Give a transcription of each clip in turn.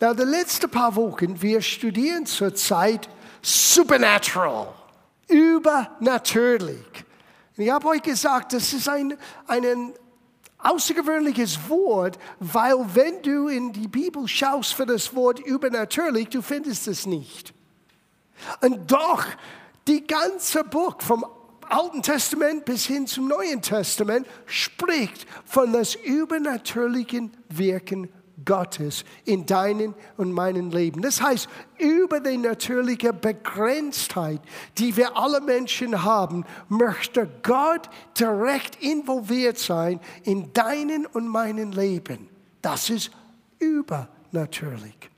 Na, die letzten paar Wochen, wir studieren zurzeit Supernatural, übernatürlich. Und ich habe euch gesagt, das ist ein, ein außergewöhnliches Wort, weil wenn du in die Bibel schaust für das Wort übernatürlich, du findest es nicht. Und doch, die ganze Buch vom Alten Testament bis hin zum Neuen Testament spricht von das übernatürlichen Wirken Gottes in deinem und meinem Leben. Das heißt, über die natürliche Begrenztheit, die wir alle Menschen haben, möchte Gott direkt involviert sein in deinem und meinem Leben. Das ist übernatürlich.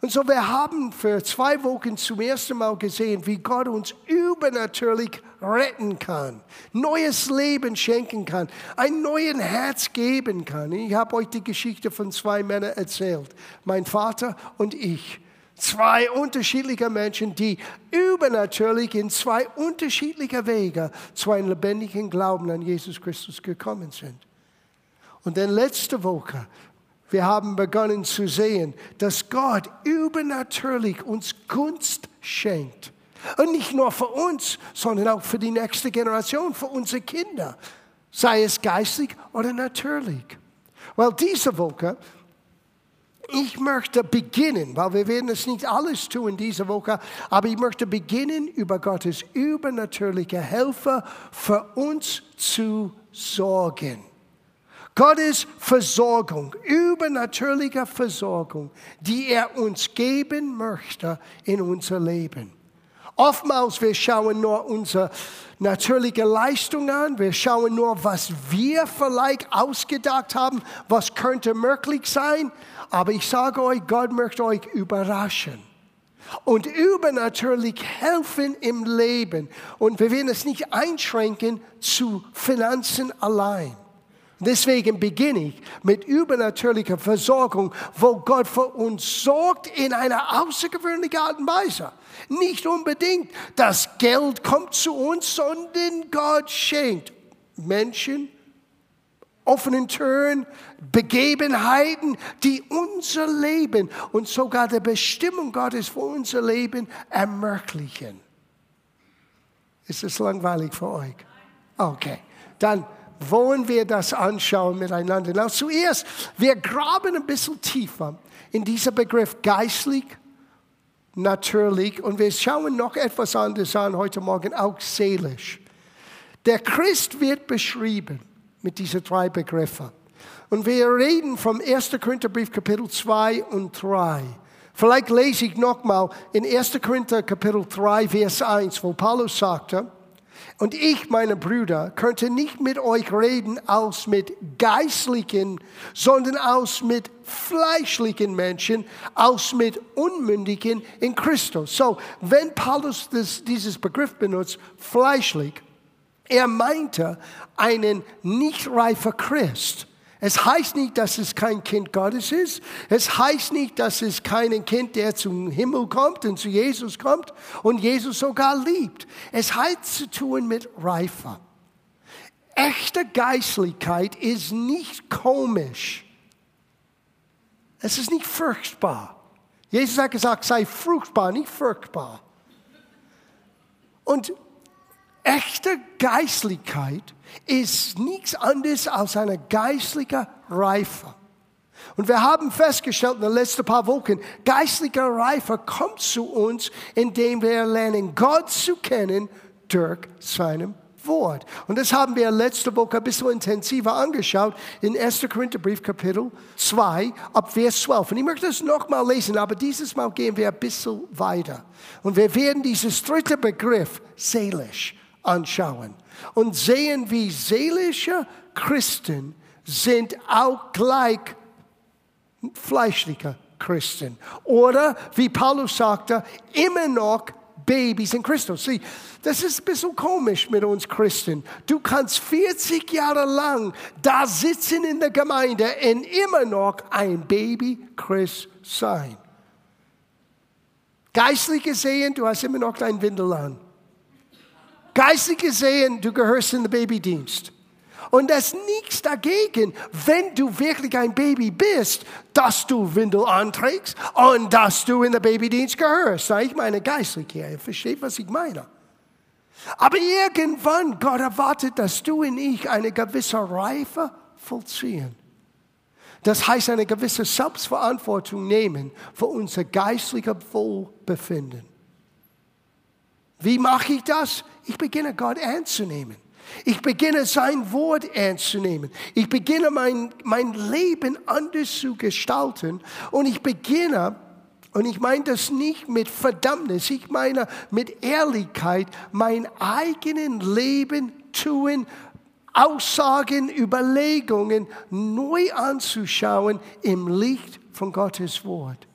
Und so, wir haben für zwei Wochen zum ersten Mal gesehen, wie Gott uns übernatürlich retten kann, neues Leben schenken kann, ein neues Herz geben kann. Ich habe euch die Geschichte von zwei Männern erzählt, mein Vater und ich. Zwei unterschiedliche Menschen, die übernatürlich in zwei unterschiedliche Wege zu einem lebendigen Glauben an Jesus Christus gekommen sind. Und dann letzte Woche wir haben begonnen zu sehen, dass Gott übernatürlich uns Gunst schenkt. Und nicht nur für uns, sondern auch für die nächste Generation, für unsere Kinder, sei es geistig oder natürlich. Weil diese Woche, ich möchte beginnen, weil wir werden es nicht alles tun diese Woche, aber ich möchte beginnen, über Gottes übernatürliche Helfer für uns zu sorgen. Gottes Versorgung, übernatürliche Versorgung, die er uns geben möchte in unser Leben. Oftmals wir schauen nur unsere natürliche Leistung an, wir schauen nur, was wir vielleicht ausgedacht haben, was könnte möglich sein. Aber ich sage euch, Gott möchte euch überraschen und übernatürlich helfen im Leben. Und wir werden es nicht einschränken zu Finanzen allein. Deswegen beginne ich mit übernatürlicher Versorgung, wo Gott für uns sorgt in einer außergewöhnlichen Art und Weise. Nicht unbedingt das Geld kommt zu uns, sondern Gott schenkt Menschen, offenen Türen, Begebenheiten, die unser Leben und sogar die Bestimmung Gottes für unser Leben ermöglichen. Ist es langweilig für euch? Okay, dann wollen wir das anschauen miteinander. Na, zuerst, wir graben ein bisschen tiefer in diesen Begriff geistlich, natürlich und wir schauen noch etwas anderes an heute Morgen, auch seelisch. Der Christ wird beschrieben mit diesen drei Begriffen. Und wir reden vom 1. Korintherbrief Kapitel 2 und 3. Vielleicht lese ich nochmal in 1. Korinther Kapitel 3, Vers 1, wo Paulus sagte, und ich, meine Brüder, könnte nicht mit euch reden aus mit geistlichen, sondern aus mit fleischlichen Menschen, aus mit Unmündigen in Christus. So, wenn Paulus das, dieses Begriff benutzt, fleischlich, er meinte einen nicht reifer Christ. Es heißt nicht, dass es kein Kind Gottes ist. Es heißt nicht, dass es kein Kind, der zum Himmel kommt und zu Jesus kommt und Jesus sogar liebt. Es hat zu tun mit Reife. Echte Geistlichkeit ist nicht komisch. Es ist nicht furchtbar. Jesus hat gesagt, sei fruchtbar, nicht furchtbar. Und echte Geistlichkeit ist nichts anderes als eine geistliche Reife. Und wir haben festgestellt in den letzten paar Wochen, geistliche Reife kommt zu uns, indem wir lernen, Gott zu kennen durch seinem Wort. Und das haben wir letzte Woche ein bisschen intensiver angeschaut in 1. Korintherbrief Kapitel 2 ab Vers 12. Und ich möchte das nochmal lesen, aber dieses Mal gehen wir ein bisschen weiter. Und wir werden dieses dritte Begriff seelisch anschauen und sehen, wie seelische Christen sind auch gleich fleischliche Christen. Oder, wie Paulus sagte, immer noch Babys in Christus. Sieh, das ist ein bisschen komisch mit uns Christen. Du kannst 40 Jahre lang da sitzen in der Gemeinde und immer noch ein Baby Christ sein. Geistlich gesehen, du hast immer noch dein Windel an. Geistlich gesehen, du gehörst in den Babydienst. Und das nichts dagegen, wenn du wirklich ein Baby bist, dass du Windel anträgst und dass du in der Babydienst gehörst. Ich meine geistlich hier, ihr versteht, was ich meine. Aber irgendwann, Gott erwartet, dass du und ich eine gewisse Reife vollziehen. Das heißt, eine gewisse Selbstverantwortung nehmen für unser geistliches Wohlbefinden. Wie mache ich das? Ich beginne Gott ernst zu nehmen. Ich beginne sein Wort ernst zu nehmen. Ich beginne mein, mein Leben anders zu gestalten. Und ich beginne, und ich meine das nicht mit Verdammnis, ich meine mit Ehrlichkeit, mein eigenes Leben tun, Aussagen, Überlegungen neu anzuschauen im Licht von Gottes Wort.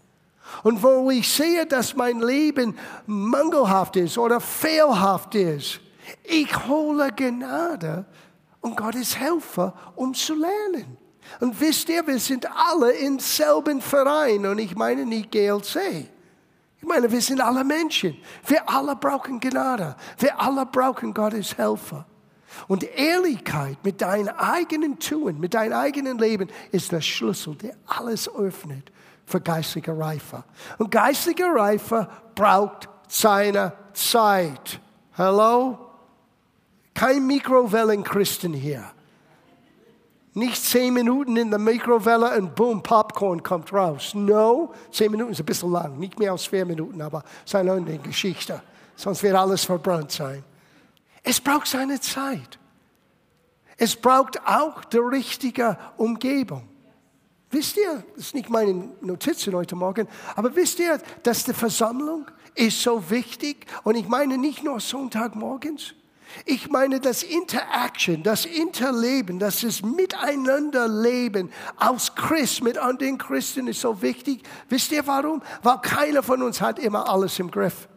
Und wo ich sehe, dass mein Leben mangelhaft ist oder fehlhaft ist, ich hole Gnade und Gottes Helfer, um zu lernen. Und wisst ihr, wir sind alle im selben Verein und ich meine nicht GLC. Ich meine, wir sind alle Menschen. Wir alle brauchen Gnade. Wir alle brauchen Gottes Helfer. Und Ehrlichkeit mit deinem eigenen Tun, mit deinem eigenen Leben ist der Schlüssel, der alles öffnet für geistige Reife. Und geistige Reife braucht seine Zeit. Hallo? Kein Mikrowellenchristen hier. Nicht zehn Minuten in der Mikrowelle und boom, Popcorn kommt raus. No, zehn Minuten ist ein bisschen lang, nicht mehr als vier Minuten, aber es ist Geschichte. Sonst wird alles verbrannt sein. Es braucht seine Zeit. Es braucht auch die richtige Umgebung. Wisst ihr, das ist nicht meine Notizen heute Morgen, aber wisst ihr, dass die Versammlung ist so wichtig und ich meine nicht nur Sonntagmorgens. Ich meine das Interaction, das Interleben, das ist Miteinanderleben als Christ mit anderen Christen ist so wichtig. Wisst ihr warum? Weil keiner von uns hat immer alles im Griff.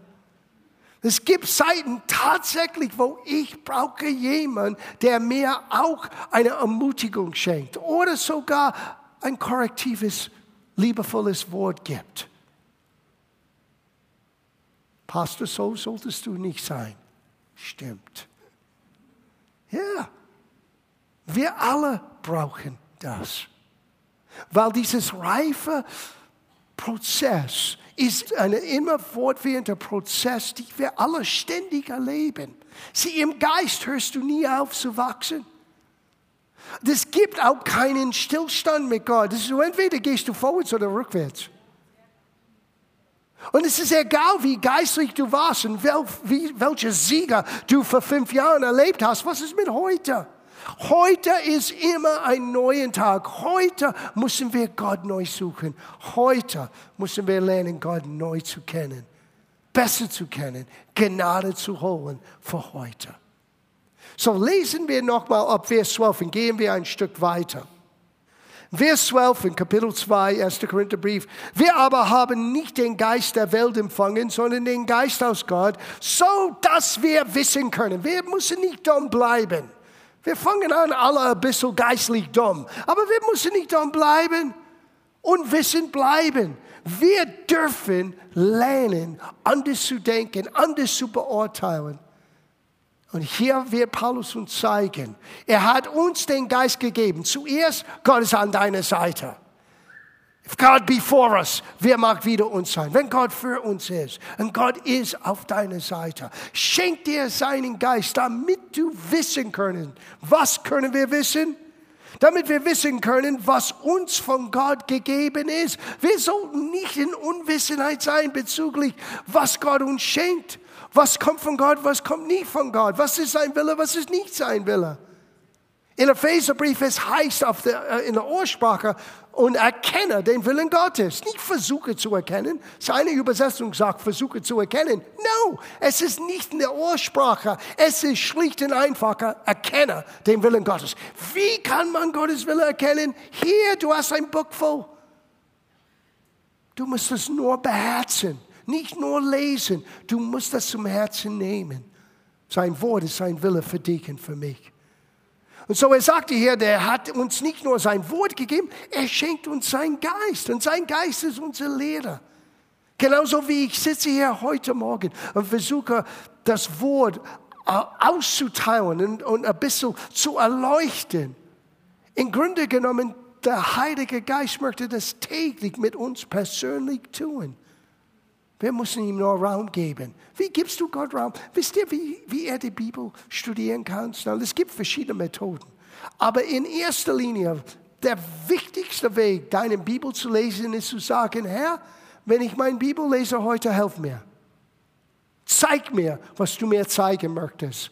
Es gibt Zeiten tatsächlich, wo ich brauche jemanden, der mir auch eine Ermutigung schenkt oder sogar ein korrektives, liebevolles Wort gibt. Pastor, so solltest du nicht sein. Stimmt. Ja, wir alle brauchen das. Weil dieses reife Prozess ist ein immer fortwährender Prozess, den wir alle ständig erleben. Sie im Geist hörst du nie auf zu wachsen. Es gibt auch keinen Stillstand mit Gott. Das ist, entweder gehst du vorwärts oder rückwärts. Und es ist egal, wie geistlich du warst und wel, wie, welche Sieger du vor fünf Jahren erlebt hast. Was ist mit heute? Heute ist immer ein neuer Tag. Heute müssen wir Gott neu suchen. Heute müssen wir lernen, Gott neu zu kennen, besser zu kennen, Gnade zu holen für heute. So lesen wir nochmal ab Vers 12 und gehen wir ein Stück weiter. Vers 12 in Kapitel 2, 1. Korintherbrief. Wir aber haben nicht den Geist der Welt empfangen, sondern den Geist aus Gott, so dass wir wissen können. Wir müssen nicht dumm bleiben. Wir fangen an, alle ein bisschen geistlich dumm. Aber wir müssen nicht dumm bleiben und wissen bleiben. Wir dürfen lernen, anders zu denken, anders zu beurteilen. Und hier wird Paulus uns zeigen, er hat uns den Geist gegeben. Zuerst, Gott ist an deiner Seite. If God be for us, wer mag wieder uns sein? Wenn Gott für uns ist und Gott ist auf deiner Seite, schenkt dir seinen Geist, damit du wissen können. Was können wir wissen? Damit wir wissen können, was uns von Gott gegeben ist. Wir sollten nicht in Unwissenheit sein bezüglich, was Gott uns schenkt. Was kommt von Gott, was kommt nicht von Gott? Was ist sein Wille, was ist nicht sein Wille? In Epheserbrief es heißt auf der, äh, in der Ursprache, und erkenne den Willen Gottes. Nicht versuche zu erkennen. Seine Übersetzung sagt, versuche zu erkennen. No, es ist nicht in der Ursprache. Es ist schlicht und einfach, erkenne den Willen Gottes. Wie kann man Gottes Willen erkennen? Hier, du hast ein Buch voll. Du musst es nur beherzen nicht nur lesen, du musst das zum Herzen nehmen. Sein Wort ist sein Wille für dich und für mich. Und so er sagte hier, der hat uns nicht nur sein Wort gegeben, er schenkt uns seinen Geist. Und sein Geist ist unser Lehrer. Genauso wie ich sitze hier heute Morgen und versuche, das Wort auszuteilen und, und ein bisschen zu erleuchten. Im Grunde genommen, der Heilige Geist möchte das täglich mit uns persönlich tun. Wir müssen ihm nur Raum geben. Wie gibst du Gott Raum? Wisst ihr, wie, wie er die Bibel studieren kann? Es gibt verschiedene Methoden. Aber in erster Linie, der wichtigste Weg, deine Bibel zu lesen, ist zu sagen, Herr, wenn ich meine Bibel lese heute, helf mir. Zeig mir, was du mir zeigen möchtest.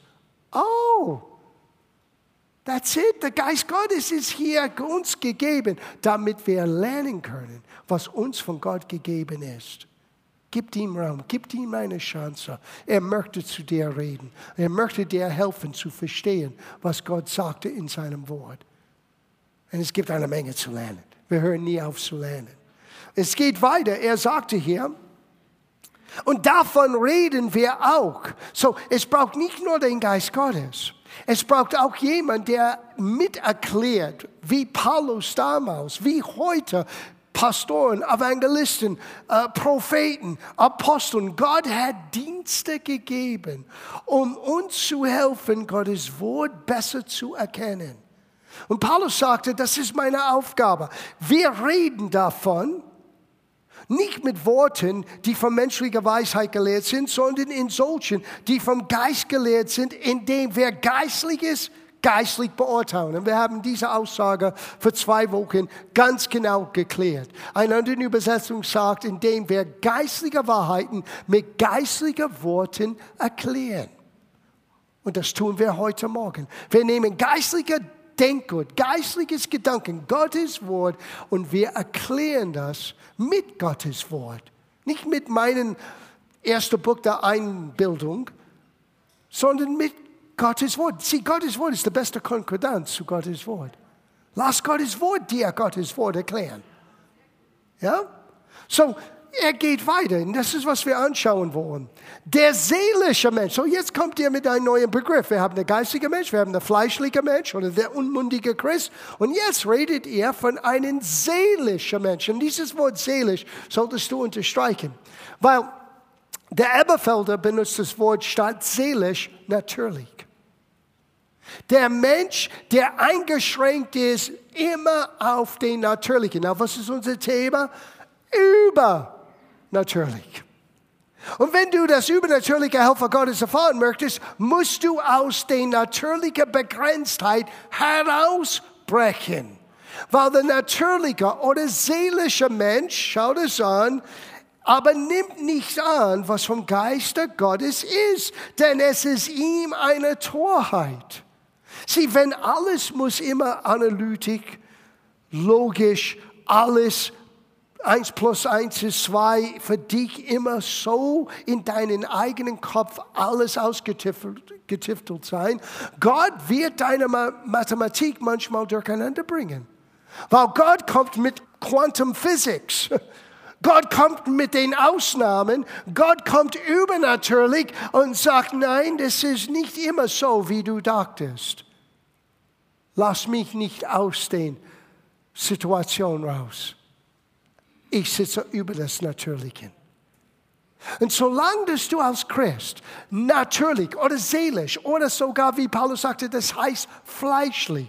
Oh, that's it. Der Geist Gottes ist hier uns gegeben, damit wir lernen können, was uns von Gott gegeben ist. Gib ihm Raum, gib ihm eine Chance. Er möchte zu dir reden. Er möchte dir helfen zu verstehen, was Gott sagte in seinem Wort. Und es gibt eine Menge zu lernen. Wir hören nie auf zu lernen. Es geht weiter. Er sagte hier, und davon reden wir auch. So, es braucht nicht nur den Geist Gottes. Es braucht auch jemand, der miterklärt, wie Paulus damals, wie heute, Pastoren, Evangelisten, äh, Propheten, Aposteln. Gott hat Dienste gegeben, um uns zu helfen, Gottes Wort besser zu erkennen. Und Paulus sagte, das ist meine Aufgabe. Wir reden davon, nicht mit Worten, die von menschlicher Weisheit gelehrt sind, sondern in solchen, die vom Geist gelehrt sind, indem wer geistlich ist, geistlich beurteilen. Und wir haben diese Aussage für zwei Wochen ganz genau geklärt. Eine andere Übersetzung sagt, indem wir geistliche Wahrheiten mit geistlichen Worten erklären. Und das tun wir heute Morgen. Wir nehmen geistliche Denkgut, geistliches Gedanken, Gottes Wort und wir erklären das mit Gottes Wort. Nicht mit meinem ersten Buch der Einbildung, sondern mit Gottes Wort. Sieh, Gottes Wort ist der beste Konkordanz zu Gottes Wort. Lass Gottes Wort dir Gottes Wort erklären. Ja? So, er geht weiter und das ist, was wir anschauen wollen. Der seelische Mensch. So, jetzt kommt ihr mit einem neuen Begriff. Wir haben den geistigen Mensch, wir haben den fleischlichen Mensch oder der unmundige Christ. Und jetzt redet ihr von einem seelischen Mensch. Und dieses Wort seelisch solltest du unterstreichen. Weil der Eberfelder benutzt das Wort statt seelisch natürlich. Der Mensch, der eingeschränkt ist, immer auf den Natürlichen. Na, was ist unser Thema? Übernatürlich. Und wenn du das übernatürliche Helfer Gottes erfahren möchtest, musst du aus der natürlichen Begrenztheit herausbrechen. Weil der natürliche oder seelische Mensch, schau das an, aber nimmt nicht an, was vom Geiste Gottes ist, denn es ist ihm eine Torheit. Sieh, wenn alles muss immer analytisch, logisch, alles eins plus eins ist zwei, für dich immer so in deinen eigenen Kopf alles ausgetiftelt sein. Gott wird deine Mathematik manchmal durcheinander bringen. Weil Gott kommt mit Quantum Physics. Gott kommt mit den Ausnahmen. Gott kommt übernatürlich und sagt, nein, das ist nicht immer so, wie du dachtest. Lass mich nicht aus den Situationen raus. Ich sitze über das Natürliche. Und solange du als Christ natürlich oder seelisch oder sogar, wie Paulus sagte, das heißt fleischlich,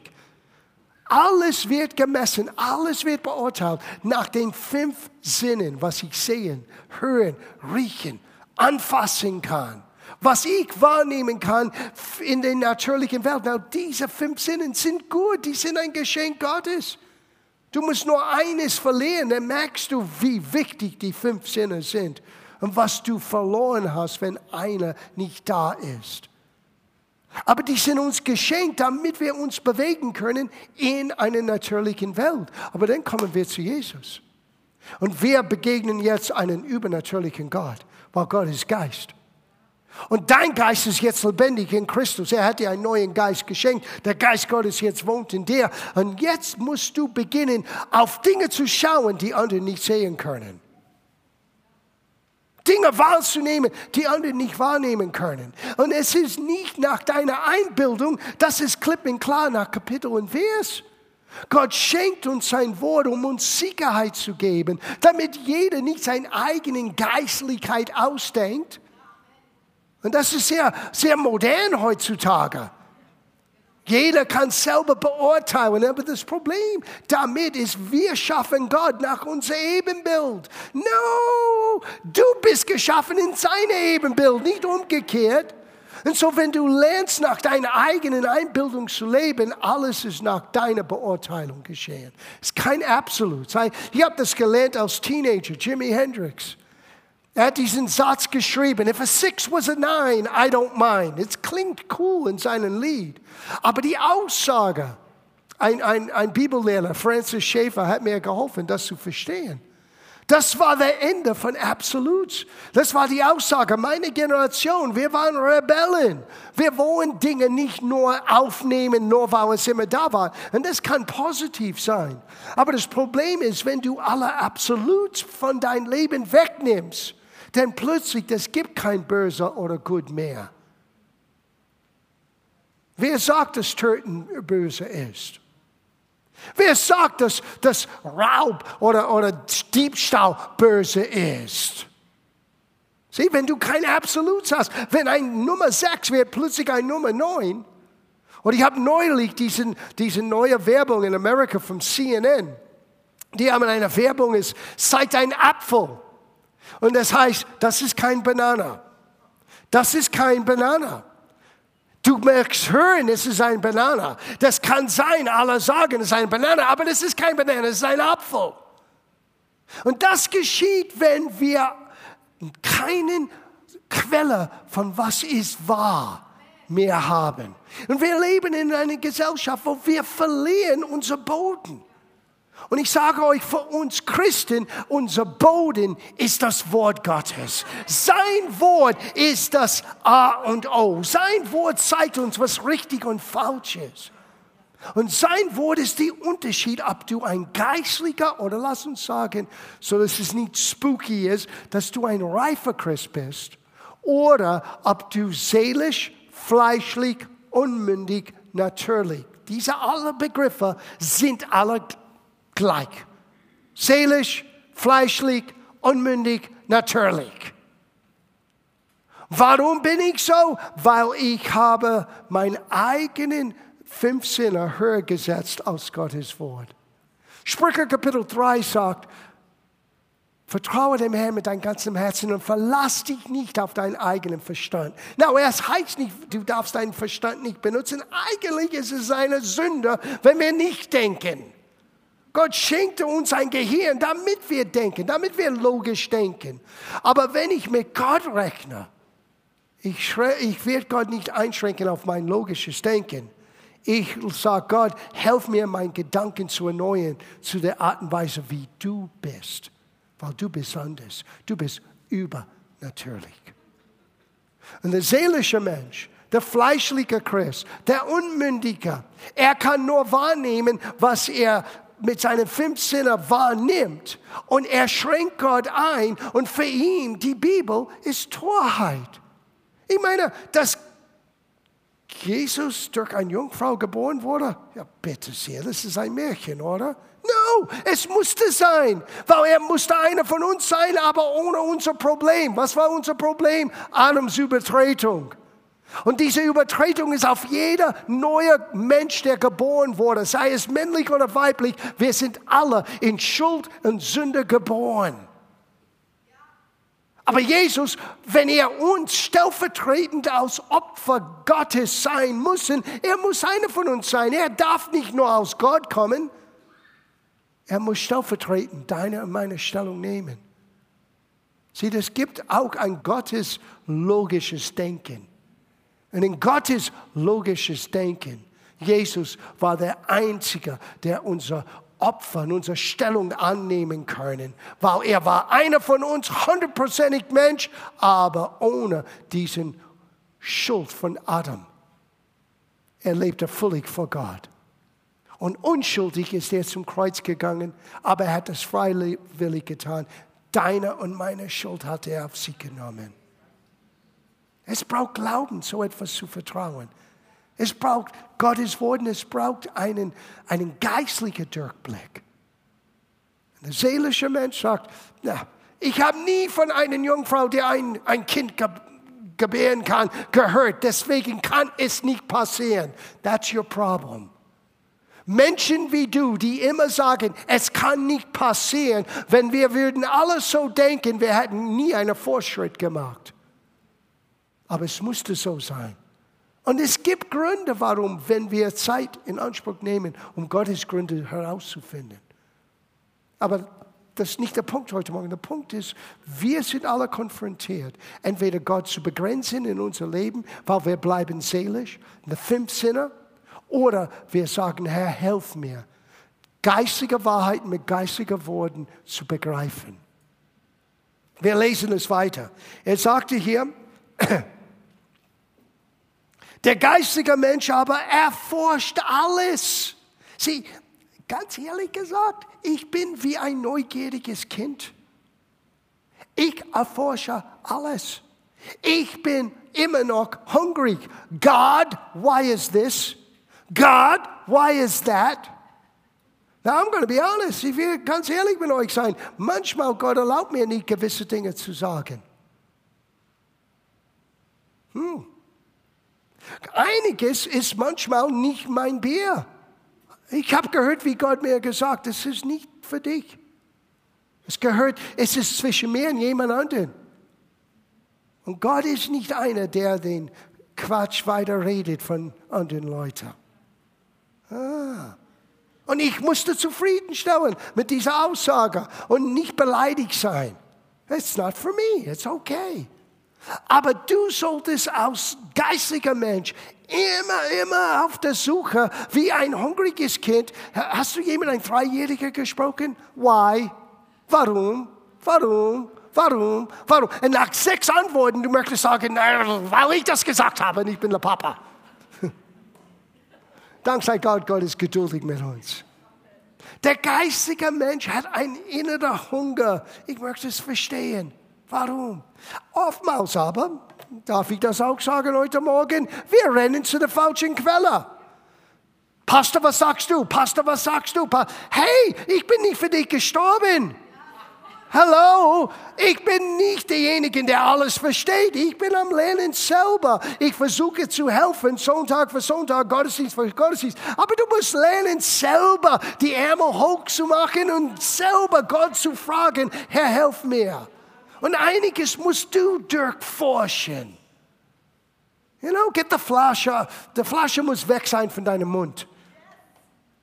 alles wird gemessen, alles wird beurteilt nach den fünf Sinnen, was ich sehen, hören, riechen, anfassen kann was ich wahrnehmen kann in der natürlichen Welt. Na, diese fünf Sinnen sind gut, die sind ein Geschenk Gottes. Du musst nur eines verlieren, dann merkst du, wie wichtig die fünf Sinne sind und was du verloren hast, wenn einer nicht da ist. Aber die sind uns geschenkt, damit wir uns bewegen können in einer natürlichen Welt. Aber dann kommen wir zu Jesus. Und wir begegnen jetzt einen übernatürlichen Gott, weil Gott ist Geist. Und dein Geist ist jetzt lebendig in Christus. Er hat dir einen neuen Geist geschenkt. Der Geist Gottes jetzt wohnt in dir. Und jetzt musst du beginnen, auf Dinge zu schauen, die andere nicht sehen können. Dinge wahrzunehmen, die andere nicht wahrnehmen können. Und es ist nicht nach deiner Einbildung, das ist klipp und klar nach Kapitel und Vers. Gott schenkt uns sein Wort, um uns Sicherheit zu geben, damit jeder nicht seine eigene Geistlichkeit ausdenkt, Und das ist sehr, sehr modern heutzutage. Jeder kann selber beurteilen, aber das Problem damit ist, wir schaffen Gott nach unserem Ebenbild. No, du bist geschaffen in seinem Ebenbild, nicht umgekehrt. Und so, wenn du lernst, nach deiner eigenen Einbildung zu leben, alles ist nach deiner Beurteilung geschehen. Es ist kein Absolut. Ich habe das gelernt als Teenager, Jimi Hendrix. Er hat diesen Satz geschrieben, if a six was a nine, I don't mind. Es klingt cool in seinem Lied. Aber die Aussage, ein, ein, ein Bibellehrer, Francis Schaeffer, hat mir geholfen, das zu verstehen. Das war der Ende von Absolut. Das war die Aussage meiner Generation. Wir waren Rebellen. Wir wollen Dinge nicht nur aufnehmen, nur weil es immer da war. Und das kann positiv sein. Aber das Problem ist, wenn du alle Absolut von deinem Leben wegnimmst, dann plötzlich, es gibt kein Böse oder Gut mehr. Wer sagt, dass Töten böse ist? Wer sagt, dass, dass Raub oder, oder Diebstahl böse ist? Sieh, wenn du kein Absolut hast, wenn ein Nummer 6 wird plötzlich ein Nummer 9. Und ich habe neulich diesen, diese neue Werbung in Amerika von CNN. Die haben eine Werbung, es zeigt ein Apfel. Und das heißt, das ist kein Banana. Das ist kein Banana. Du merkst hören, es ist ein Banana. Das kann sein, alle sagen, es ist ein Banana, aber das ist kein Banana, es ist ein Apfel. Und das geschieht, wenn wir keinen Quelle von was ist wahr mehr haben. Und wir leben in einer Gesellschaft, wo wir verlieren unser Boden. Und ich sage euch, für uns Christen, unser Boden ist das Wort Gottes. Sein Wort ist das A und O. Sein Wort zeigt uns, was richtig und falsch ist. Und sein Wort ist der Unterschied, ob du ein Geistlicher oder lass uns sagen, so dass es nicht spooky ist, dass du ein reifer Christ bist oder ob du seelisch, fleischlich, unmündig, natürlich. Diese alle Begriffe sind alle gleich. Seelisch, fleischlich, unmündig, natürlich. Warum bin ich so? Weil ich habe meinen eigenen fünf Sinne höher gesetzt als Gottes Wort. Sprüche Kapitel 3 sagt, Vertraue dem Herrn mit deinem ganzen Herzen und verlass dich nicht auf deinen eigenen Verstand. Na, es heißt nicht, du darfst deinen Verstand nicht benutzen. Eigentlich ist es eine Sünde, wenn wir nicht denken. Gott schenkte uns ein Gehirn, damit wir denken, damit wir logisch denken. Aber wenn ich mit Gott rechne, ich, ich werde Gott nicht einschränken auf mein logisches Denken. Ich sage Gott, helf mir, meinen Gedanken zu erneuern zu der Art und Weise, wie du bist. Weil du bist anders. Du bist übernatürlich. Und der seelische Mensch, der fleischliche Christ, der Unmündige, er kann nur wahrnehmen, was er mit seinen fünf Sinnen wahrnimmt und er schränkt Gott ein und für ihn die Bibel ist Torheit. Ich meine, dass Jesus durch eine Jungfrau geboren wurde, ja bitte sehr, das ist ein Märchen, oder? No, es musste sein, weil er musste einer von uns sein, aber ohne unser Problem. Was war unser Problem? Adams Übertretung. Und diese Übertretung ist auf jeder neue Mensch, der geboren wurde, sei es männlich oder weiblich. Wir sind alle in Schuld und Sünde geboren. Aber Jesus, wenn er uns stellvertretend als Opfer Gottes sein muss, er muss einer von uns sein. Er darf nicht nur aus Gott kommen. Er muss stellvertretend deine und meine Stellung nehmen. Sieh, es gibt auch ein Gottes logisches Denken. Und in Gottes logisches Denken, Jesus war der Einzige, der unser Opfer und unsere Stellung annehmen können, weil er war einer von uns, hundertprozentig Mensch, aber ohne diesen Schuld von Adam. Er lebte völlig vor Gott. Und unschuldig ist er zum Kreuz gegangen, aber er hat es freiwillig getan. Deine und meine Schuld hat er auf sich genommen. Es braucht Glauben, so etwas zu vertrauen. Es braucht Gottes Wort und es braucht einen, einen geistlichen Durchblick. Ein seelischer Mensch sagt, na, ich habe nie von einer Jungfrau, die ein, ein Kind gebären kann, gehört. Deswegen kann es nicht passieren. That's your problem. Menschen wie du, die immer sagen, es kann nicht passieren, wenn wir würden alles so denken, wir hätten nie einen Fortschritt gemacht. Aber es musste so sein. Und es gibt Gründe, warum, wenn wir Zeit in Anspruch nehmen, um Gottes Gründe herauszufinden. Aber das ist nicht der Punkt heute Morgen. Der Punkt ist, wir sind alle konfrontiert, entweder Gott zu begrenzen in unser Leben, weil wir bleiben seelisch, in der fünf Sinne, oder wir sagen, Herr, helf mir, geistige Wahrheiten mit geistigen Worten zu begreifen. Wir lesen es weiter. Er sagte hier, der geistige Mensch aber erforscht alles. Sieh, ganz ehrlich gesagt, ich bin wie ein neugieriges Kind. Ich erforsche alles. Ich bin immer noch hungrig. God, why is this? God, why is that? Now, I'm going to be honest. Ich will ganz ehrlich mit euch sein. Manchmal Gott erlaubt mir nicht, gewisse Dinge zu sagen. Hm. Einiges ist manchmal nicht mein Bier. Ich habe gehört, wie Gott mir gesagt, es ist nicht für dich. Es gehört, es ist zwischen mir und jemand anderen. Und Gott ist nicht einer, der den Quatsch weiterredet von anderen Leuten. Ah. Und ich musste zufriedenstellen mit dieser Aussage und nicht beleidigt sein. It's not for me, it's okay. Aber du solltest als geistiger Mensch immer, immer auf der Suche, wie ein hungriges Kind. Hast du jemand, ein Dreijähriger gesprochen? Why? Warum? Warum? Warum? Warum? Und nach sechs Antworten, du möchtest sagen, weil ich das gesagt habe und ich bin der Papa. Dank sei Gott, Gott ist geduldig mit uns. Der geistige Mensch hat einen inneren Hunger. Ich möchte es verstehen. Warum? Oftmals aber, darf ich das auch sagen heute Morgen, wir rennen zu der falschen Quelle. Pastor, was sagst du? Pastor, was sagst du? Hey, ich bin nicht für dich gestorben. Hallo, ich bin nicht derjenige, der alles versteht. Ich bin am Lernen selber. Ich versuche zu helfen, Sonntag für Sonntag, Gottesdienst für Gottesdienst. Aber du musst lernen, selber die Ärmel hoch zu machen und selber Gott zu fragen, Herr, helf mir. Und einiges musst du durchforschen. You know, get the Flasche. Die Flasche muss weg sein von deinem Mund.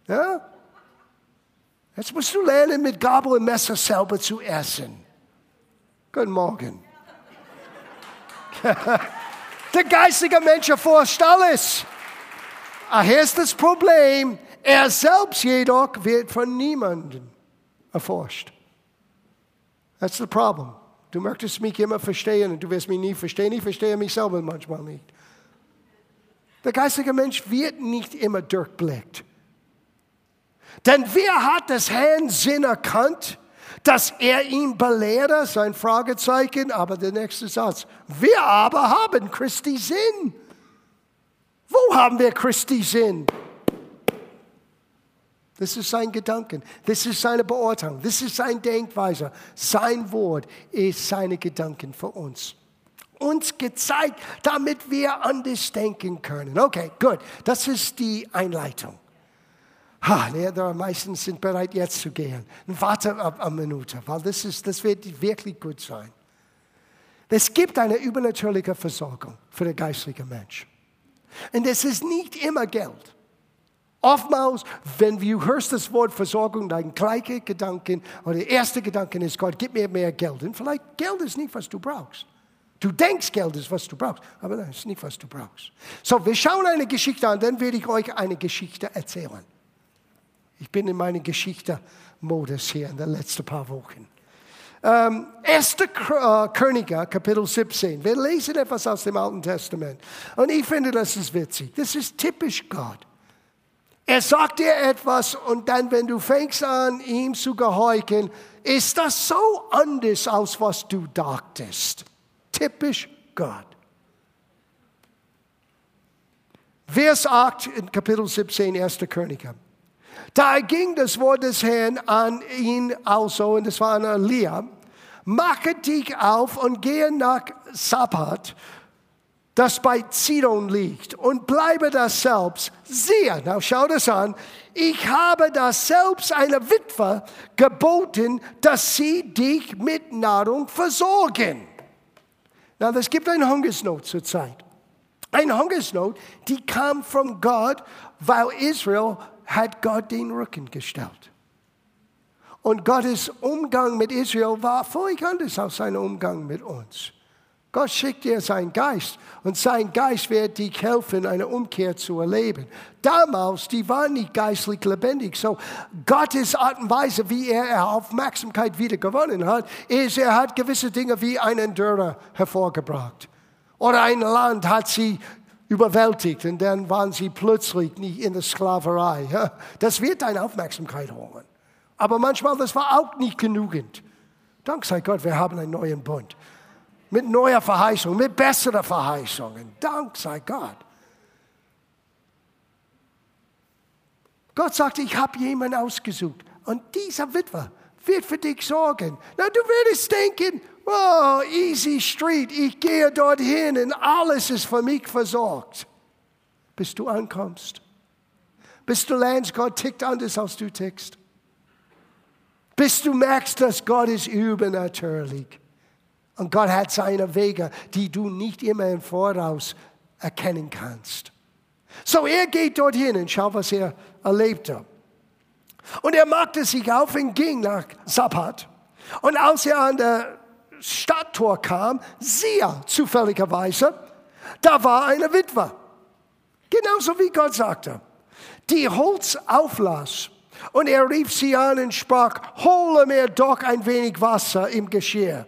Ja? Jetzt musst du lernen, mit Gabel und Messer selber zu essen. Guten Morgen. Der geistige Mensch erforscht alles. Hier ist das Problem. Er selbst jedoch wird von niemandem erforscht. That's the problem. Du möchtest mich immer verstehen und du wirst mich nie verstehen. Ich verstehe mich selber manchmal nicht. Der geistige Mensch wird nicht immer durchblickt. Denn wer hat des Herrn Sinn erkannt, dass er ihn belehre? Sein Fragezeichen, aber der nächste Satz. Wir aber haben Christi Sinn. Wo haben wir Christi Sinn? Das ist sein Gedanken. Das ist seine Beurteilung. Das ist sein Denkweise. Sein Wort ist seine Gedanken für uns. Uns gezeigt, damit wir anders denken können. Okay, gut. Das ist die Einleitung. Ha, die meisten sind bereit, jetzt zu gehen. Warte eine Minute, weil das, ist, das wird wirklich gut sein. Es gibt eine übernatürliche Versorgung für den geistlichen Mensch. Und es ist nicht immer Geld. Oftmals, wenn du hörst das Wort Versorgung, dein gleicher Gedanke oder der erste Gedanke ist, Gott, gib mir mehr Geld. Und vielleicht Geld ist nicht, was du brauchst. Du denkst, Geld ist, was du brauchst, aber das ist nicht, was du brauchst. So, wir schauen eine Geschichte an, dann werde ich euch eine Geschichte erzählen. Ich bin in meiner Geschichte-Modus hier in den letzten paar Wochen. Ähm, 1. Äh, Könige, Kapitel 17. Wir lesen etwas aus dem Alten Testament. Und ich finde, das ist witzig. Das ist typisch Gott. Er sagt dir etwas und dann, wenn du fängst an, ihm zu gehorchen, ist das so anders, als was du dachtest. Typisch Gott. Vers 8 in Kapitel 17, 1. Könige. Da ging das Wort des Herrn an ihn also, und das war an Elia, mache dich auf und gehe nach Sabbat das bei Zidon liegt, und bleibe das selbst. Siehe, now schau das an, ich habe das selbst einer Witwe geboten, dass sie dich mit Nahrung versorgen. Na, es gibt eine Hungersnot zur Zeit. Eine Hungersnot, die kam von Gott, weil Israel hat Gott den Rücken gestellt. Und Gottes Umgang mit Israel war völlig anders als sein Umgang mit uns. Gott schickt dir seinen Geist und sein Geist wird dich helfen, eine Umkehr zu erleben. Damals, die waren nicht geistlich lebendig. So, Gottes Art und Weise, wie er Aufmerksamkeit wieder gewonnen hat, ist, er hat gewisse Dinge wie einen Dürre hervorgebracht. Oder ein Land hat sie überwältigt und dann waren sie plötzlich nicht in der Sklaverei. Das wird deine Aufmerksamkeit holen. Aber manchmal, das war auch nicht genügend. Dank sei Gott, wir haben einen neuen Bund mit neuer Verheißung, mit besseren Verheißungen. Dank sei Gott. Gott sagt, ich habe jemanden ausgesucht und dieser Witwer wird für dich sorgen. Na, du würdest denken, oh, easy street, ich gehe dorthin und alles ist für mich versorgt. Bis du ankommst. Bis du lernst, Gott tickt anders, als du tickst. Bis du merkst, dass Gott ist übernatürlich. Und Gott hat seine Wege, die du nicht immer im Voraus erkennen kannst. So, er geht dorthin und schaut, was er erlebte. Und er machte sich auf und ging nach Sabbat. Und als er an der Stadttor kam, siehe, zufälligerweise, da war eine Witwe. Genauso wie Gott sagte. Die Holz auflas. Und er rief sie an und sprach, hole mir doch ein wenig Wasser im Geschirr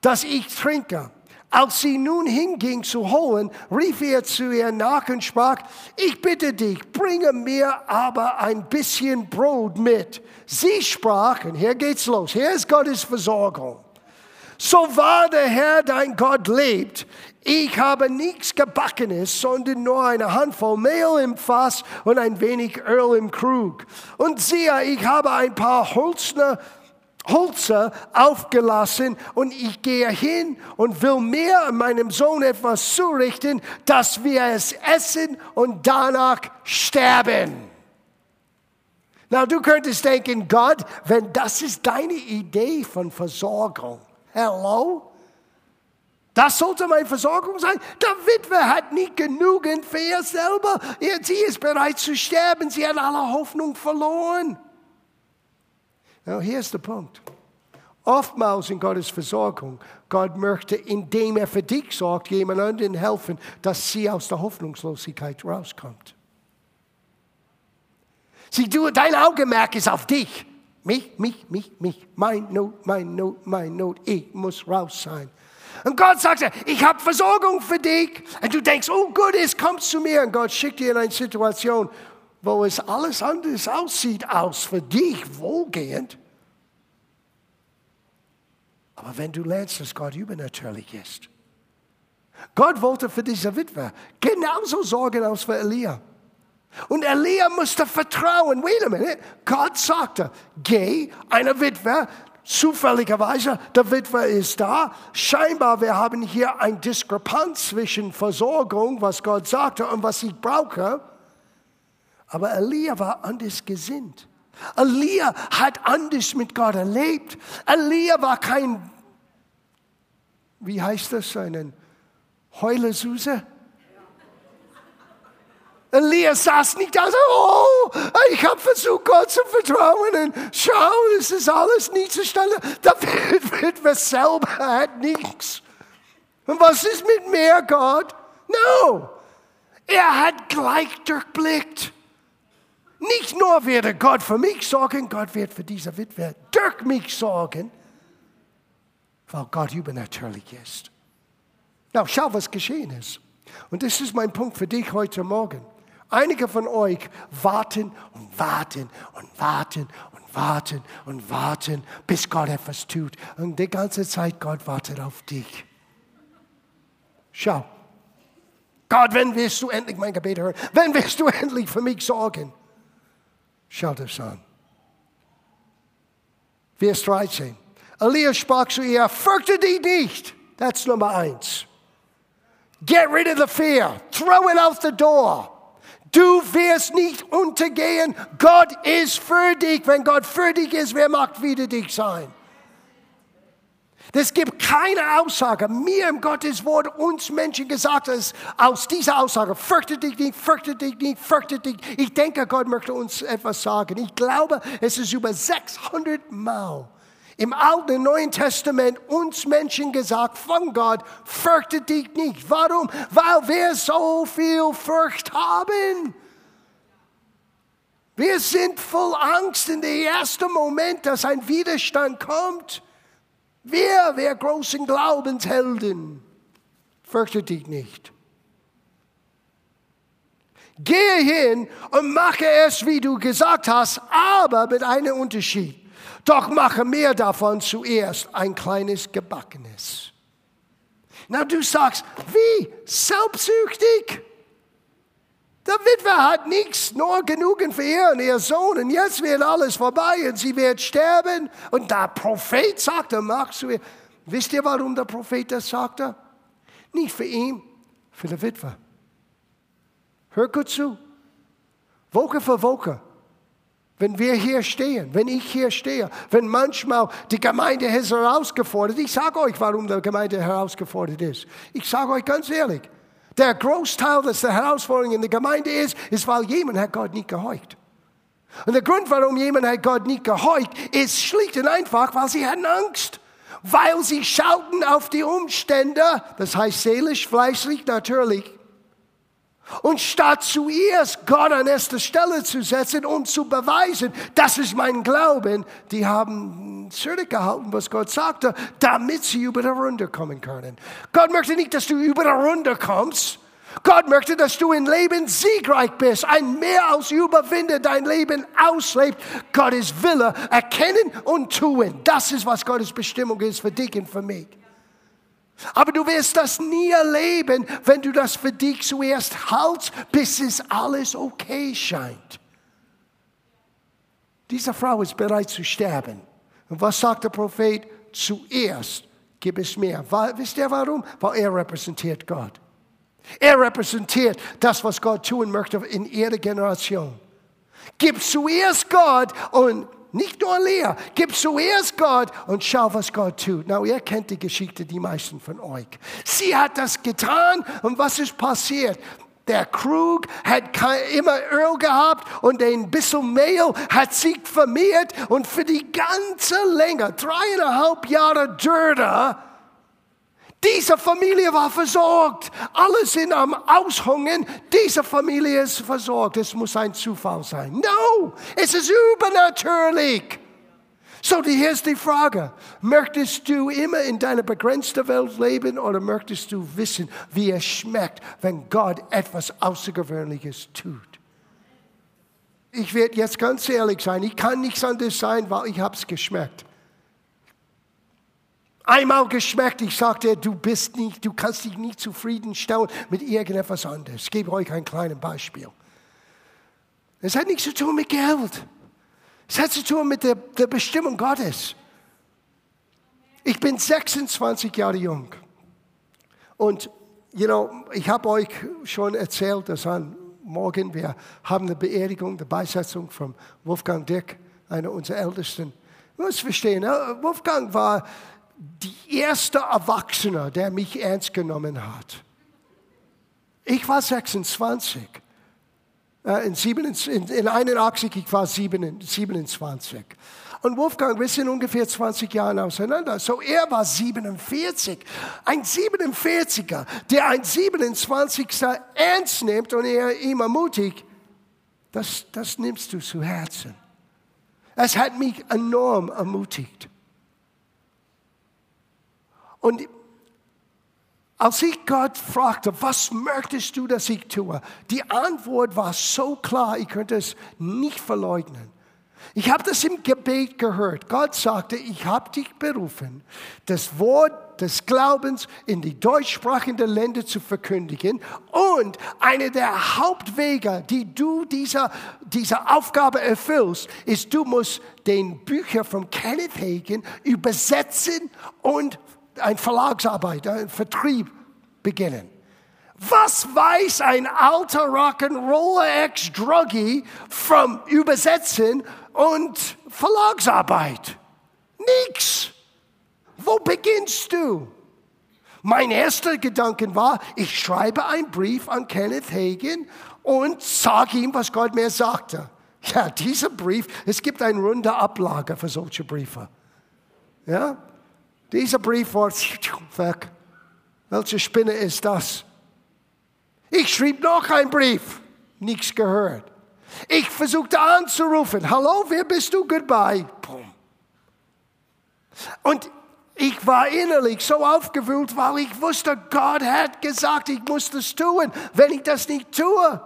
dass ich trinke. Als sie nun hinging zu holen, rief er zu ihr nach und sprach, ich bitte dich, bringe mir aber ein bisschen Brot mit. Sie sprach, und hier geht's los, hier ist Gottes Versorgung. So wahr der Herr, dein Gott lebt, ich habe nichts Gebackenes, sondern nur eine Handvoll Mehl im Fass und ein wenig Öl im Krug. Und siehe, ich habe ein paar Holzner Holzer aufgelassen und ich gehe hin und will mir meinem Sohn etwas zurichten, dass wir es essen und danach sterben. Na, du könntest denken, Gott, wenn das ist deine Idee von Versorgung, hello? Das sollte meine Versorgung sein. Der Witwe hat nicht genügend für ihr selber. Sie ist bereit zu sterben. Sie hat alle Hoffnung verloren. Now, hier ist der Punkt. Oftmals in Gottes Versorgung, Gott möchte, indem er für dich sorgt, jemand anderen helfen, dass sie aus der Hoffnungslosigkeit rauskommt. Sieh, du, dein Augenmerk ist auf dich. Mich, mich, mich, mich. Mein Not, mein Not, mein Not. Ich muss raus sein. Und Gott sagt, ich habe Versorgung für dich. Und du denkst, oh gut, es kommt zu mir. Und Gott schickt dir in eine Situation, wo es alles anders aussieht, als für dich wohlgehend. Aber wenn du lernst, dass Gott übernatürlich ist, Gott wollte für diese Witwe genauso sorgen als für Elia. Und Elia musste vertrauen. Wait a minute. Gott sagte, geh, eine Witwe, zufälligerweise, der Witwe ist da. Scheinbar, wir haben hier ein Diskrepanz zwischen Versorgung, was Gott sagte, und was ich brauche. Aber Elia war anders gesinnt. Elia hat anders mit Gott erlebt. Elia war kein, wie heißt das, einen Heulesuse. Elia saß nicht da so, oh, ich habe versucht, Gott zu vertrauen und schau, es ist alles nicht zustande. Da wird wir selber hat nichts. Und was ist mit mir, Gott? No. Er hat gleich durchblickt. Nicht nur wird Gott für mich sorgen, Gott wird für diese Witwe durch mich sorgen, weil Gott übernatürlich ist. Na, schau, was geschehen ist. Und das ist mein Punkt für dich heute Morgen. Einige von euch warten und warten und warten und warten und warten, bis Gott etwas tut. Und die ganze Zeit Gott wartet auf dich. Schau. Gott, wenn wirst du endlich mein Gebet hören? Wenn wirst du endlich für mich sorgen? Schau das an. Vers 13. Elia sprach zu ihr, fürchte dich nicht. Ist Nummer eins. Get rid of the fear. Throw it out the door. Du wirst nicht untergehen. Gott ist für dich. Wenn Gott für dich ist, wer mag wieder dich sein? Es gibt keine Aussage, mir im Gottes Wort uns Menschen gesagt ist, aus dieser Aussage, fürchte dich nicht, fürchte dich nicht, fürchte dich. Ich denke, Gott möchte uns etwas sagen. Ich glaube, es ist über 600 Mal im Alten und Neuen Testament uns Menschen gesagt von Gott, fürchte dich nicht. Warum? Weil wir so viel Furcht haben. Wir sind voll Angst in dem ersten Moment, dass ein Widerstand kommt. Wer, wer großen Glaubenshelden, fürchte dich nicht. Gehe hin und mache es, wie du gesagt hast, aber mit einem Unterschied. Doch mache mehr davon zuerst ein kleines Gebackenes. Na, du sagst, wie selbstsüchtig? Der Witwe hat nichts, nur genügend für ihr und ihr Sohn. Und jetzt wird alles vorbei und sie wird sterben. Und der Prophet sagte, mach zu ihr. Wisst ihr, warum der Prophet das sagte? Nicht für ihn, für die Witwe. Hör gut zu. Woche für Woche. Wenn wir hier stehen, wenn ich hier stehe, wenn manchmal die Gemeinde ist herausgefordert, ich sage euch, warum die Gemeinde herausgefordert ist. Ich sage euch ganz ehrlich, der Großteil des der Herausforderung in der Gemeinde ist, ist, weil jemand hat Gott nicht gehorcht. Und der Grund, warum jemand hat Gott nicht gehorcht, ist schlicht und einfach, weil sie hatten Angst. Weil sie schauten auf die Umstände, das heißt seelisch, fleischlich, natürlich. Und statt zuerst Gott an erster Stelle zu setzen, um zu beweisen, das ist mein Glauben, die haben zurückgehalten, was Gott sagte, damit sie über die Runde kommen können. Gott möchte nicht, dass du über die Runde kommst. Gott möchte, dass du im Leben siegreich bist, ein mehr als Überwinder dein Leben auslebt. Gottes Wille erkennen und tun. Das ist, was Gottes Bestimmung ist für dich und für mich. Aber du wirst das nie erleben, wenn du das für dich zuerst hältst, bis es alles okay scheint. Diese Frau ist bereit zu sterben. Und was sagt der Prophet? Zuerst gib es mir. Wisst ihr warum? Weil er repräsentiert Gott. Er repräsentiert das, was Gott tun möchte in ihrer Generation. Gib zuerst Gott und nicht nur leer. Gib zuerst Gott und schau, was Gott tut. Na, ihr kennt die Geschichte, die meisten von euch. Sie hat das getan und was ist passiert? Der Krug hat immer Öl gehabt und ein bisschen Mehl hat sich vermehrt und für die ganze Länge, dreieinhalb Jahre Dürre, diese Familie war versorgt. Alle sind am Aushungern. Diese Familie ist versorgt. Es muss ein Zufall sein. No, es ist übernatürlich. So, hier ist die Frage. Möchtest du immer in deiner begrenzten Welt leben oder möchtest du wissen, wie es schmeckt, wenn Gott etwas Außergewöhnliches tut? Ich werde jetzt ganz ehrlich sein. Ich kann nichts anderes sein, weil ich es geschmeckt einmal geschmeckt. Ich sagte, du bist nicht, du kannst dich nicht zufriedenstellen mit irgendetwas anderes. Ich gebe euch ein kleines Beispiel. Es hat nichts zu tun mit Geld. Es hat zu tun mit der, der Bestimmung Gottes. Ich bin 26 Jahre jung. Und, you know, ich habe euch schon erzählt, dass an morgen wir haben eine Beerdigung, eine Beisetzung von Wolfgang Dick, einer unserer Ältesten. Du musst verstehen, Wolfgang war die erste Erwachsene, der mich ernst genommen hat. Ich war 26. Äh, in, 87, in 81, ich war 27. Und Wolfgang, wir sind ungefähr 20 Jahre auseinander. So, er war 47. Ein 47er, der ein 27. ernst nimmt und er ihm ermutigt, das, das nimmst du zu Herzen. Es hat mich enorm ermutigt. Und als ich Gott fragte, was möchtest du, dass ich tue? Die Antwort war so klar, ich könnte es nicht verleugnen. Ich habe das im Gebet gehört. Gott sagte, ich habe dich berufen, das Wort des Glaubens in die deutschsprachigen Länder zu verkündigen. Und eine der Hauptwege, die du dieser, dieser Aufgabe erfüllst, ist, du musst den Bücher von Kenneth Hagin übersetzen und ein Verlagsarbeit, ein Vertrieb beginnen. Was weiß ein alter Rock'n'Roller Ex-Druggie vom Übersetzen und Verlagsarbeit? Nix. Wo beginnst du? Mein erster Gedanke war, ich schreibe einen Brief an Kenneth Hagen und sage ihm, was Gott mir sagte. Ja, dieser Brief, es gibt eine runde Ablage für solche Briefe. Ja, dieser Brief war weg. Welche Spinne ist das? Ich schrieb noch einen Brief, nichts gehört. Ich versuchte anzurufen, hallo, wer bist du? Goodbye. Und ich war innerlich so aufgewühlt, weil ich wusste, Gott hat gesagt, ich muss das tun. Wenn ich das nicht tue,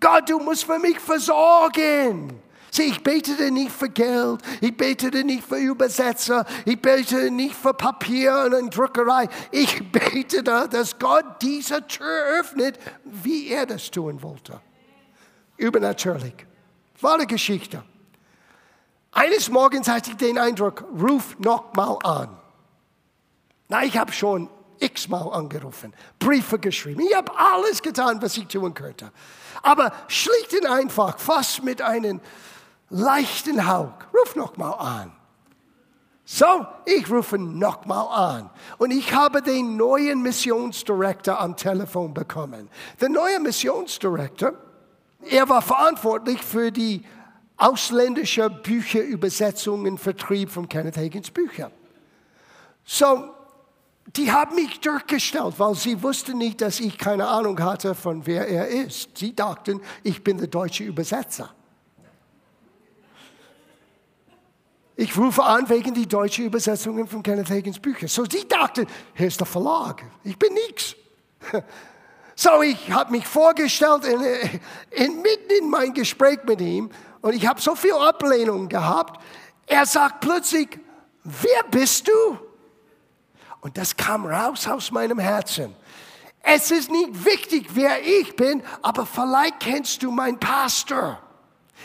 Gott, du musst für mich versorgen. Sieh, ich betete nicht für Geld, ich betete nicht für Übersetzer, ich betete nicht für Papier und eine Druckerei. Ich betete, dass Gott diese Tür öffnet, wie er das tun wollte. Übernatürlich. Wahre Geschichte. Eines Morgens hatte ich den Eindruck, ruf noch mal an. Na, ich habe schon x-mal angerufen, Briefe geschrieben. Ich habe alles getan, was ich tun könnte. Aber schlicht und einfach, fast mit einem leichten Hauch, ruf noch mal an. So, ich rufe noch mal an. Und ich habe den neuen Missionsdirektor am Telefon bekommen. Der neue Missionsdirektor, er war verantwortlich für die ausländische Bücherübersetzungen, Vertrieb von Kenneth Hagins Büchern. So, die haben mich durchgestellt, weil sie wussten nicht, dass ich keine Ahnung hatte, von wer er ist. Sie dachten, ich bin der deutsche Übersetzer. Ich rufe an wegen die deutschen Übersetzungen von Kenneth Hagins Büchern. So sie dachten, hier ist der Verlag. Ich bin nichts. So ich habe mich vorgestellt in, in, mitten in mein Gespräch mit ihm und ich habe so viel Ablehnung gehabt. Er sagt plötzlich, wer bist du? Und das kam raus aus meinem Herzen. Es ist nicht wichtig, wer ich bin, aber vielleicht kennst du meinen Pastor.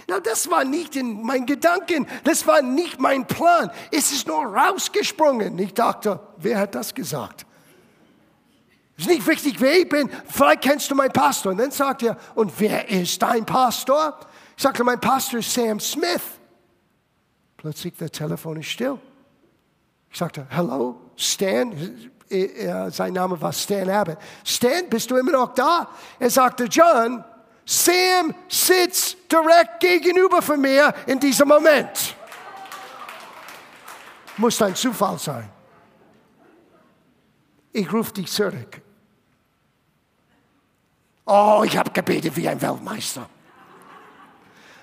Na, das war nicht in meinen Gedanken, das war nicht mein Plan. Es ist nur rausgesprungen. Ich dachte, wer hat das gesagt? Es ist nicht wichtig, wer ich bin. Vielleicht kennst du meinen Pastor. Und dann sagt er, und wer ist dein Pastor? Ich sagte, mein Pastor ist Sam Smith. Plötzlich der Telefon ist still. Ich sagte, hello, Stan. Sein Name war Stan Abbott. Stan, bist du immer noch da? Er sagte, John, Sam sitzt direkt gegenüber von mir in diesem Moment. Muss ein Zufall sein. Ich rufe dich zurück. Oh, ich habe gebetet wie ein Weltmeister.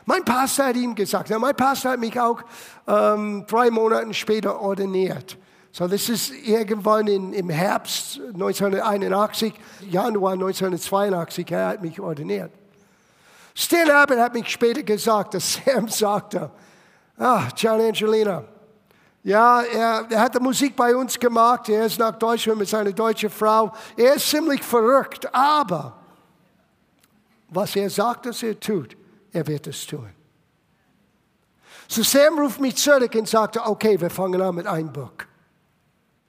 Mein Pastor hat ihm gesagt, mein Pastor hat mich auch ähm, drei Monate später ordiniert. So, das ist irgendwann in, im Herbst 1981, Januar 1982, er hat mich ordiniert. Stan Abbott hat mich später gesagt, dass Sam sagte, ah, John Angelina, ja, er, er hat die Musik bei uns gemacht, er ist nach Deutschland mit seiner deutschen Frau, er ist ziemlich verrückt, aber was er sagt, dass er tut, er wird es tun. So Sam ruft mich zurück und sagte, okay, wir fangen an mit einem Buch.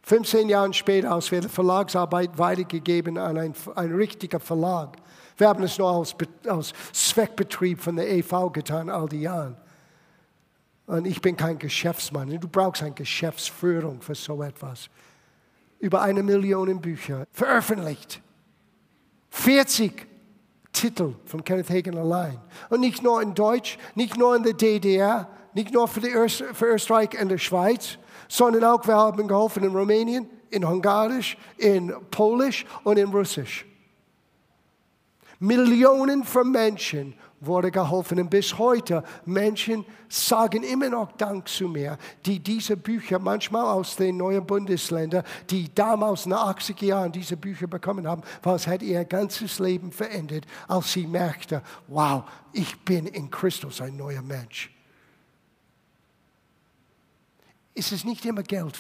15 Jahre später, als wir die Verlagsarbeit weitergegeben an einen, einen richtigen Verlag. Wir haben es nur als, als Zweckbetrieb von der EV getan, all die Jahre. Und ich bin kein Geschäftsmann. Du brauchst eine Geschäftsführung für so etwas. Über eine Million Bücher veröffentlicht. 40 Titel von Kenneth Hagen allein. Und nicht nur in Deutsch, nicht nur in der DDR, nicht nur für, die Öst für Österreich und die Schweiz, sondern auch wir haben geholfen in Rumänien, in Hungarisch, in Polisch und in Russisch. Millionen von Menschen wurde geholfen. Und bis heute, Menschen sagen immer noch Dank zu mir, die diese Bücher manchmal aus den neuen Bundesländern, die damals den 80er Jahren diese Bücher bekommen haben, weil es hat ihr ganzes Leben verändert, als sie merkte, wow, ich bin in Christus ein neuer Mensch. Es ist nicht immer Geld,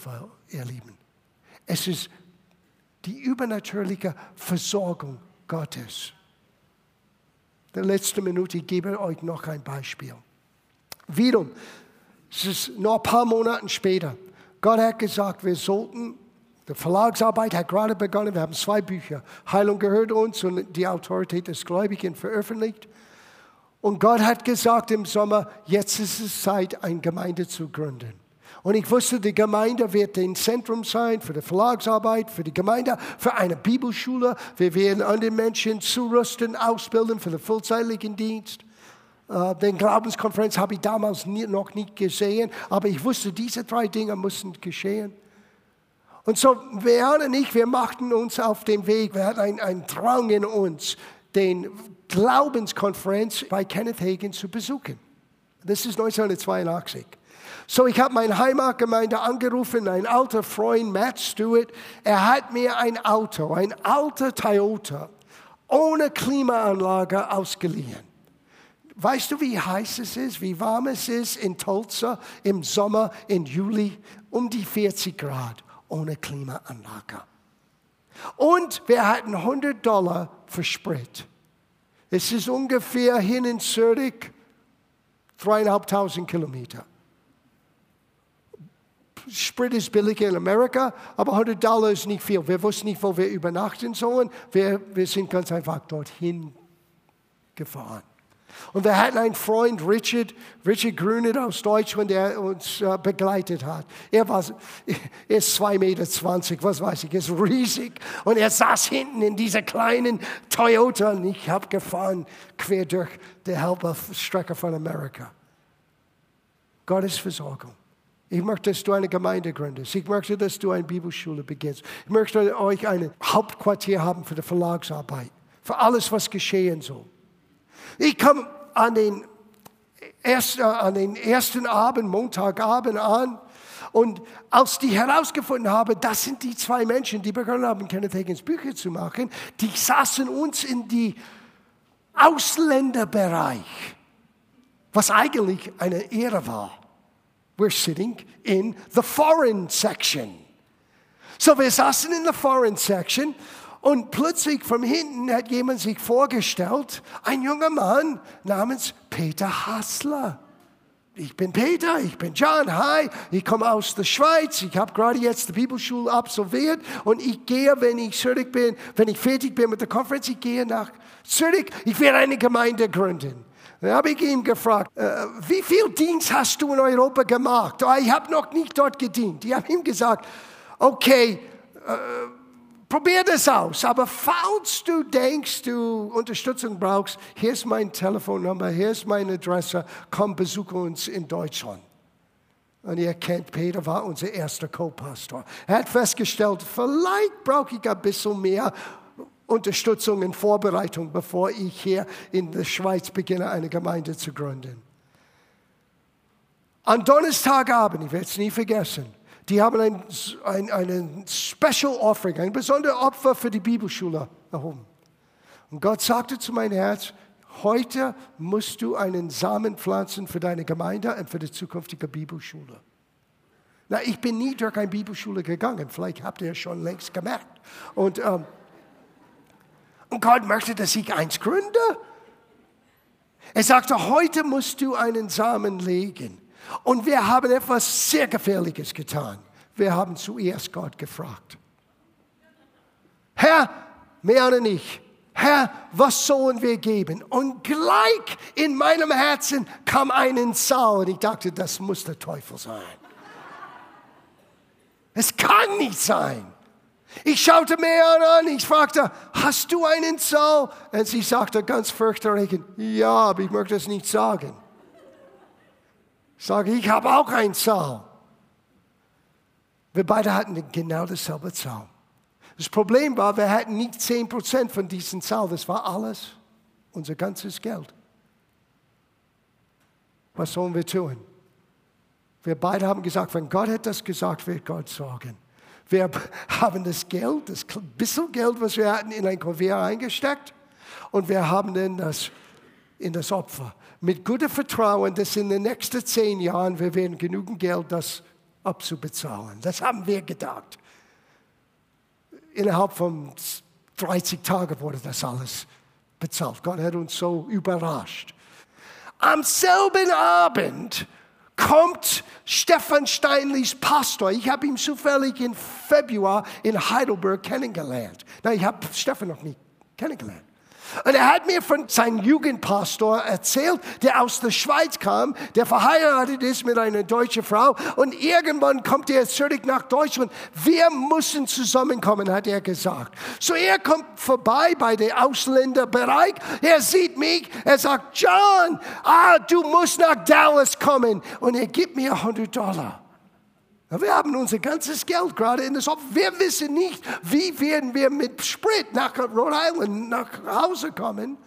ihr Lieben. Es ist die übernatürliche Versorgung Gottes der letzten Minute, ich gebe euch noch ein Beispiel. Wiederum, es ist noch ein paar Monate später. Gott hat gesagt, wir sollten Die Verlagsarbeit hat gerade begonnen. Wir haben zwei Bücher. Heilung gehört uns und die Autorität des Gläubigen veröffentlicht. Und Gott hat gesagt im Sommer, jetzt ist es Zeit, eine Gemeinde zu gründen. Und ich wusste, die Gemeinde wird ein Zentrum sein für die Verlagsarbeit, für die Gemeinde, für eine Bibelschule. Wir werden andere Menschen zurüsten, ausbilden für den vollzeitlichen Dienst. Uh, den Glaubenskonferenz habe ich damals noch nicht gesehen, aber ich wusste, diese drei Dinge müssen geschehen. Und so, Vean und ich, wir machten uns auf den Weg, wir hatten einen Drang in uns, den Glaubenskonferenz bei Kenneth Hagin zu besuchen. Das ist 1982. So, ich habe meine Heimatgemeinde angerufen, ein alter Freund, Matt Stewart. Er hat mir ein Auto, ein alter Toyota, ohne Klimaanlage ausgeliehen. Weißt du, wie heiß es ist, wie warm es ist in Tulsa im Sommer, im Juli? Um die 40 Grad, ohne Klimaanlage. Und wir hatten 100 Dollar für Sprit. Es ist ungefähr hin in Zürich dreieinhalbtausend Kilometer. Sprit ist billiger in Amerika, aber 100 Dollar ist nicht viel. Wir wussten nicht, wo wir übernachten sollen. Wir, wir sind ganz einfach dorthin gefahren. Und wir hatten einen Freund, Richard, Richard Grünet aus Deutschland, der uns äh, begleitet hat. Er, war, er ist 2,20 Meter, was weiß ich, ist riesig. Und er saß hinten in dieser kleinen Toyota und ich habe gefahren quer durch die halbe Strecke von Amerika. Gottes Versorgung. Ich möchte, dass du eine Gemeinde gründest. Ich möchte, dass du eine Bibelschule beginnst. Ich möchte euch ein Hauptquartier haben für die Verlagsarbeit, für alles, was geschehen soll. Ich komme an den, ersten, an den ersten Abend, Montagabend an. Und als die herausgefunden haben, das sind die zwei Menschen, die begonnen haben, Kenneth Hagins Bücher zu machen, die saßen uns in die Ausländerbereich, was eigentlich eine Ehre war. We're sitting in the foreign section. So wir saßen in the foreign section und plötzlich von hinten hat jemand sich vorgestellt, ein junger Mann namens Peter Hassler. Ich bin Peter, ich bin John, hi, ich komme aus der Schweiz, ich habe gerade jetzt die Bibelschule absolviert und ich gehe, wenn ich Zürich bin, wenn ich fertig bin mit der Konferenz, ich gehe nach Zürich, ich werde eine Gemeinde gründen. Dann habe ich ihn gefragt, äh, wie viel Dienst hast du in Europa gemacht? Ich habe noch nicht dort gedient. Ich habe ihm gesagt, okay, äh, Probier das aus. Aber falls du denkst, du Unterstützung brauchst, hier ist meine Telefonnummer, hier ist meine Adresse, komm, besuche uns in Deutschland. Und ihr kennt, Peter war unser erster Co-Pastor. Er hat festgestellt, vielleicht brauche ich ein bisschen mehr Unterstützung und Vorbereitung, bevor ich hier in der Schweiz beginne, eine Gemeinde zu gründen. Am Donnerstagabend, ich werde es nie vergessen, die haben ein, ein, einen Special Offering, ein besonderes Opfer für die Bibelschule erhoben. Und Gott sagte zu meinem Herz, heute musst du einen Samen pflanzen für deine Gemeinde und für die zukünftige Bibelschule. Na, ich bin nie durch eine Bibelschule gegangen, vielleicht habt ihr es schon längst gemerkt. Und, ähm, und Gott möchte, dass ich eins gründe. Er sagte, heute musst du einen Samen legen. Und wir haben etwas sehr Gefährliches getan. Wir haben zuerst Gott gefragt. Herr, mehr oder nicht. Herr, was sollen wir geben? Und gleich in meinem Herzen kam ein Saal und ich dachte, das muss der Teufel sein. Es kann nicht sein. Ich schaute mir an, ich fragte, hast du einen Saal? Und sie sagte ganz fürchterlich, ja, aber ich möchte es nicht sagen. Sage ich, habe auch einen Zahl. Wir beide hatten genau dasselbe Zahl. Das Problem war, wir hatten nicht 10% von diesem Zahl. Das war alles, unser ganzes Geld. Was sollen wir tun? Wir beide haben gesagt, wenn Gott hat das gesagt, wird Gott sorgen. Wir haben das Geld, das bisschen Geld, was wir hatten, in ein Kuvert eingesteckt und wir haben dann das in das Opfer mit gutem Vertrauen, dass in den nächsten zehn Jahren wir werden genügend Geld, das abzubezahlen. Das haben wir gedacht. Innerhalb von 30 Tagen wurde das alles bezahlt. Gott hat uns so überrascht. Am selben Abend kommt Stefan Steinleys Pastor. Ich habe ihn zufällig im Februar in Heidelberg kennengelernt. Na, ich habe Stefan noch nie kennengelernt. Und er hat mir von seinem Jugendpastor erzählt, der aus der Schweiz kam, der verheiratet ist mit einer deutschen Frau. Und irgendwann kommt er zurück nach Deutschland. Wir müssen zusammenkommen, hat er gesagt. So er kommt vorbei bei der Ausländerbereich. Er sieht mich. Er sagt, John, ah, du musst nach Dallas kommen. Und er gibt mir 100 Dollar. Wir haben unser ganzes Geld gerade in das Opfer. Wir wissen nicht, wie werden wir mit Sprit nach Rhode Island nach Hause kommen,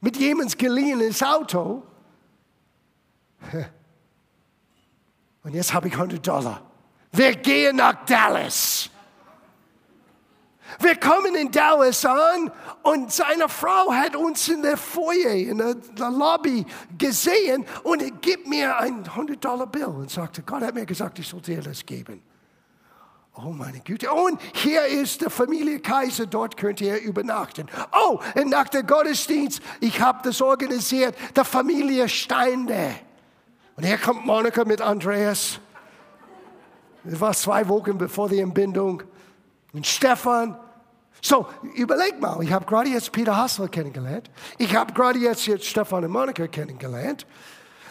mit jemands geliehenes Auto. Und jetzt habe ich 100 Dollar. Wir gehen nach Dallas. Wir kommen in Dallas an und seine Frau hat uns in der Foyer, in der, Lobby gesehen und er gibt mir ein 100 Dollar Bill und sagte, Gott hat mir gesagt, ich soll dir das geben. Oh meine Güte. Und hier ist der Familie Kaiser, dort könnt ihr übernachten. Oh, und nach der Gottesdienst, ich habe das organisiert, der Familie Steinde. Und hier kommt Monika mit Andreas. Das war zwei Wochen bevor die Entbindung. Und Stefan. So, überleg mal, ich habe gerade jetzt Peter Hassler kennengelernt. Ich habe gerade jetzt, jetzt Stefan und Monika kennengelernt.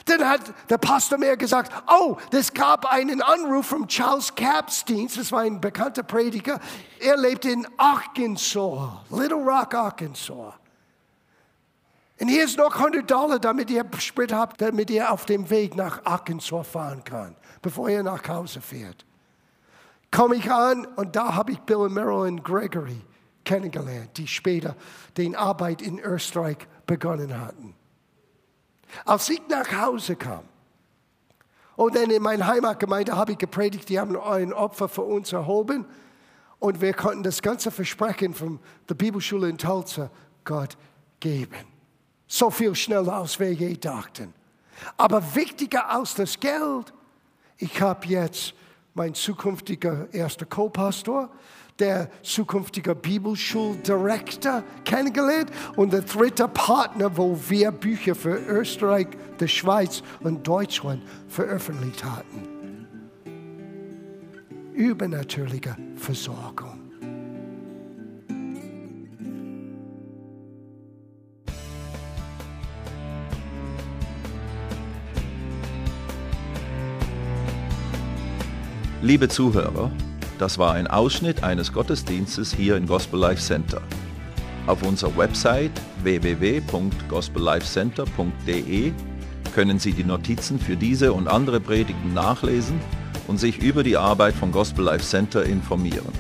Dann hat der Pastor mir gesagt, oh, es gab einen Anruf von Charles Capstein, das war ein bekannter Prediger. Er lebt in Arkansas, Little Rock, Arkansas. Und hier ist noch 100 Dollar, damit ihr Sprit habt, damit ihr auf dem Weg nach Arkansas fahren kann, bevor ihr nach Hause fährt komme ich an und da habe ich Bill und Marilyn Gregory kennengelernt, die später den Arbeit in Österreich begonnen hatten. Als ich nach Hause kam und dann in meiner Heimatgemeinde habe ich gepredigt, die haben ein Opfer für uns erhoben und wir konnten das ganze Versprechen von der Bibelschule in Tulsa Gott geben. So viel schneller, als wir je dachten. Aber wichtiger als das Geld, ich habe jetzt mein zukünftiger erster Co-Pastor, der zukünftige Bibelschuldirektor kennengelernt und der dritte Partner, wo wir Bücher für Österreich, die Schweiz und Deutschland veröffentlicht hatten. Übernatürliche Versorgung. Liebe Zuhörer, das war ein Ausschnitt eines Gottesdienstes hier im Gospel Life Center. Auf unserer Website www.gospellifecenter.de können Sie die Notizen für diese und andere Predigten nachlesen und sich über die Arbeit von Gospel Life Center informieren.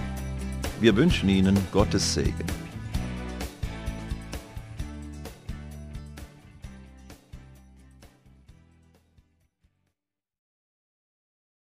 Wir wünschen Ihnen Gottes Segen.